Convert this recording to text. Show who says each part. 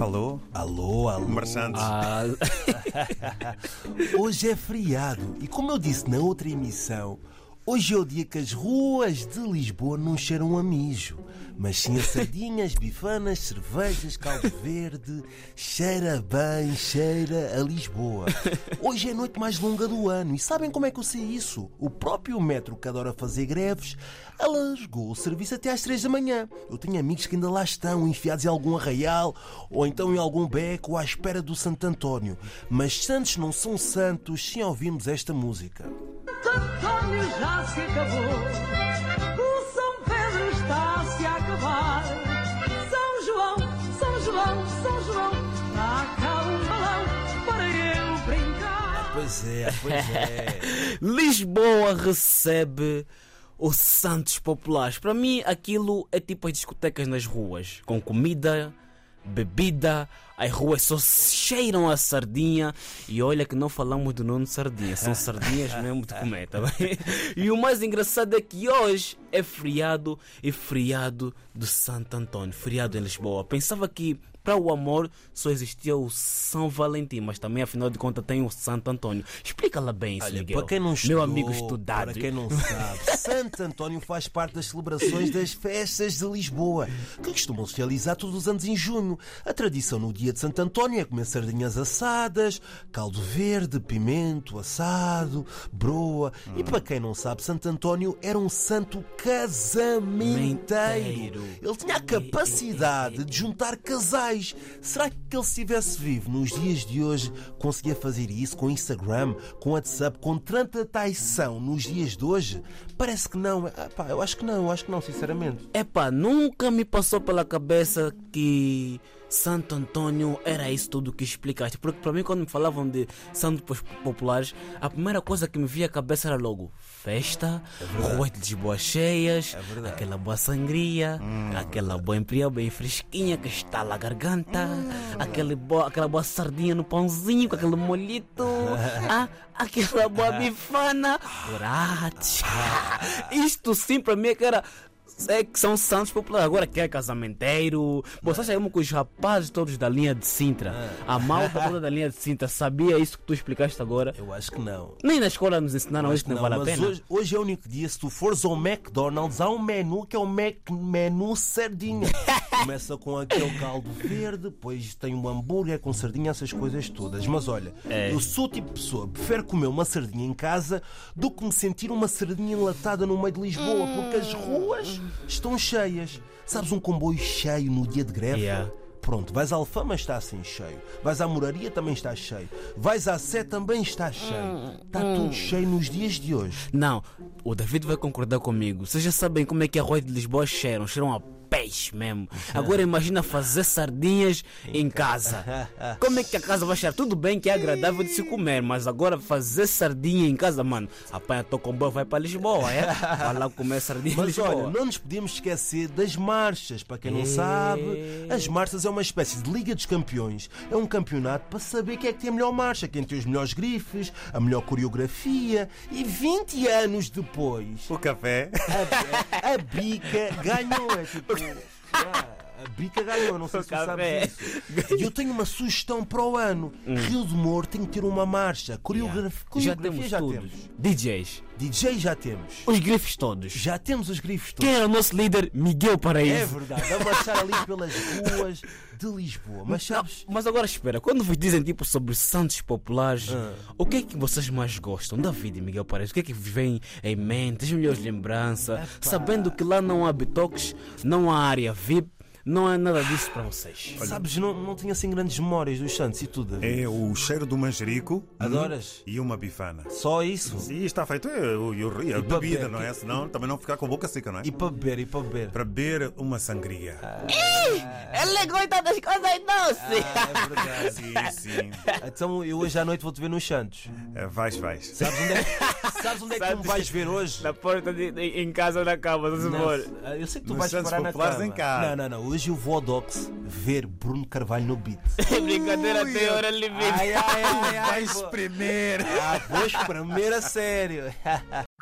Speaker 1: Alô?
Speaker 2: Alô, alô.
Speaker 1: Marchantes.
Speaker 3: Ah,
Speaker 2: Hoje é feriado e, como eu disse na outra emissão, hoje é o dia que as ruas de Lisboa não cheiram a mijo, mas sim a sardinhas, bifanas, cervejas, caldo verde. Cheira bem, cheira a Lisboa. Hoje é a noite mais longa do ano e sabem como é que eu sei isso? O próprio metro que adora fazer greves alargou o serviço até às três da manhã. Eu tenho amigos que ainda lá estão, enfiados em algum arraial ou então em algum beco à espera do Santo António. Mas santos não são santos sem ouvirmos esta música.
Speaker 4: Já se acabou. O São Pedro está a se acabar. São João, São João, São João, dá cá um balão para eu brincar.
Speaker 2: Pois é, pois é.
Speaker 3: Lisboa recebe os Santos Populares. Para mim, aquilo é tipo as discotecas nas ruas, com comida, bebida, as ruas só cheiram a sardinha. E olha que não falamos do nome de sardinha, são sardinhas mesmo de comer, tá bem? E o mais engraçado é que hoje é feriado e feriado do Santo Antônio, feriado em Lisboa. Pensava que para o amor só existia o São Valentim, mas também afinal de contas tem o Santo Antônio. Explica lá bem isso,
Speaker 2: Olha,
Speaker 3: Miguel.
Speaker 2: para quem não
Speaker 3: Meu
Speaker 2: estudou,
Speaker 3: amigo estudado.
Speaker 2: Para quem não sabe, Santo António faz parte das celebrações das festas de Lisboa, que costumam se realizar todos os anos em junho. A tradição no dia de Santo António é comer sardinhas assadas, caldo verde, pimento assado, broa. E para quem não sabe, Santo António era um santo casamenteiro.
Speaker 3: Menteiro.
Speaker 2: Ele tinha a capacidade de juntar casais. Será que ele se estivesse vivo nos dias de hoje conseguia fazer isso com Instagram, com WhatsApp, com tanta traição nos dias de hoje? Parece que não. Ah, pá, eu acho que não, eu acho que não, sinceramente.
Speaker 3: Epá, nunca me passou pela cabeça que Santo Antônio era isso tudo que explicaste. Porque para mim, quando me falavam de santos populares, a primeira coisa que me via à cabeça era logo festa, ruas de Lisboa cheias,
Speaker 2: verdade.
Speaker 3: aquela boa sangria, aquela boa empria bem fresquinha que está na garganta, aquele boa, aquela boa sardinha no pãozinho com aquele molhito, ah, aquela boa bifana, orates. Isto sim para mim é que era é que são santos populares. Agora que é casamenteiro. Pô, só com os rapazes todos da linha de Sintra. A malta toda da linha de Sintra. Sabia isso que tu explicaste agora?
Speaker 2: Eu acho que não.
Speaker 3: Nem na escola nos ensinaram isso que não,
Speaker 2: Não,
Speaker 3: vale a pena.
Speaker 2: Hoje, hoje é o único dia, se tu fores ao McDonald's, há um menu que é o Mac Menu Sardinha. Começa com aquele caldo verde, depois tem um hambúrguer com sardinha, essas coisas todas. Mas olha,
Speaker 3: É.
Speaker 2: eu sou o tipo de pessoa, prefiro comer uma sardinha em casa do que me sentir uma sardinha enlatada no meio de Lisboa, porque as ruas estão cheias. Sabes, um comboio cheio no dia de greve?
Speaker 3: Yeah.
Speaker 2: Pronto, vais à Alfama, está assim cheio. Vais à Moraria, também está cheio. Vais à Sé, também está cheio. Está tudo cheio nos dias de hoje.
Speaker 3: Não, o David vai concordar comigo. Vocês já sabem como é que a rua de Lisboa cheiram. Cheiram a peixe mesmo. Agora imagina fazer sardinhas em casa. Como é que a casa vai cheirar? Tudo bem que é agradável de se comer, mas agora fazer sardinha em casa, mano. Apanha teu comboio, vai para Lisboa, é? Vai lá comer sardinha em
Speaker 2: Mas
Speaker 3: Lisboa.
Speaker 2: olha, não nos podemos esquecer das marchas. Para quem não sabe, as marchas é uma espécie de Liga dos Campeões. É um campeonato para saber quem é que tem a melhor marcha, quem tem os melhores grifes, a melhor coreografia. E 20 anos depois,
Speaker 1: O café.
Speaker 2: a, a bica ganhou. É tipo. Ah, A bica ganhou, não sei se tu sabes isso. E eu tenho uma sugestão para o ano. Rio de Moro tem que ter uma marcha. Coreografia
Speaker 3: Já
Speaker 2: coreografia
Speaker 3: temos
Speaker 2: já temos.
Speaker 3: DJs,
Speaker 2: DJ já temos.
Speaker 3: os grifes todos.
Speaker 2: Já temos os grifes todos.
Speaker 3: Quem era o nosso líder? Miguel Paraíso.
Speaker 2: É verdade, a marchar ali pelas ruas de Lisboa. Mas sabes,
Speaker 3: Mas agora espera, quando vos dizem tipo sobre santos populares,
Speaker 2: Ah.
Speaker 3: o que é que vocês mais gostam? David e Miguel Paredes, o que é que vos vem em mente, as melhores lembranças, sabendo que lá não há bitoques, não há área VIP, não há nada disso para vocês.
Speaker 2: sabes não, não tinha assim grandes memórias dos Santos e tudo.
Speaker 1: É o cheiro do manjerico.
Speaker 2: Adoras?
Speaker 1: E uma bifana.
Speaker 2: Só isso?
Speaker 1: E está feito é, o- e o- e a bebida,
Speaker 2: beber,
Speaker 1: não é?
Speaker 2: que-
Speaker 1: Senão também não ficar com a boca seca, não é?
Speaker 2: E para beber, e para beber.
Speaker 1: Para beber uma sangria.
Speaker 3: Ele gosta das coisas doces!
Speaker 2: é verdade.
Speaker 1: Sim, sim.
Speaker 2: Então eu hoje à noite vou-te ver nos Santos.
Speaker 1: É, vais, vais.
Speaker 2: Sabes onde é, sabes onde é que tu me vais ver hoje?
Speaker 3: Na porta de, em casa ou na cama, se
Speaker 2: Não, eu sei que tu
Speaker 1: Nos
Speaker 2: vais
Speaker 1: Santos
Speaker 2: parar na cama.
Speaker 1: em casa.
Speaker 2: Não, não, não. Hoje eu vou ao Docs ver Bruno Carvalho no beat.
Speaker 3: Brincadeira tem hora limite.
Speaker 2: Ai, ai, ai, ai.
Speaker 1: Vais primeiro.
Speaker 2: Ah, vou espremer a sério.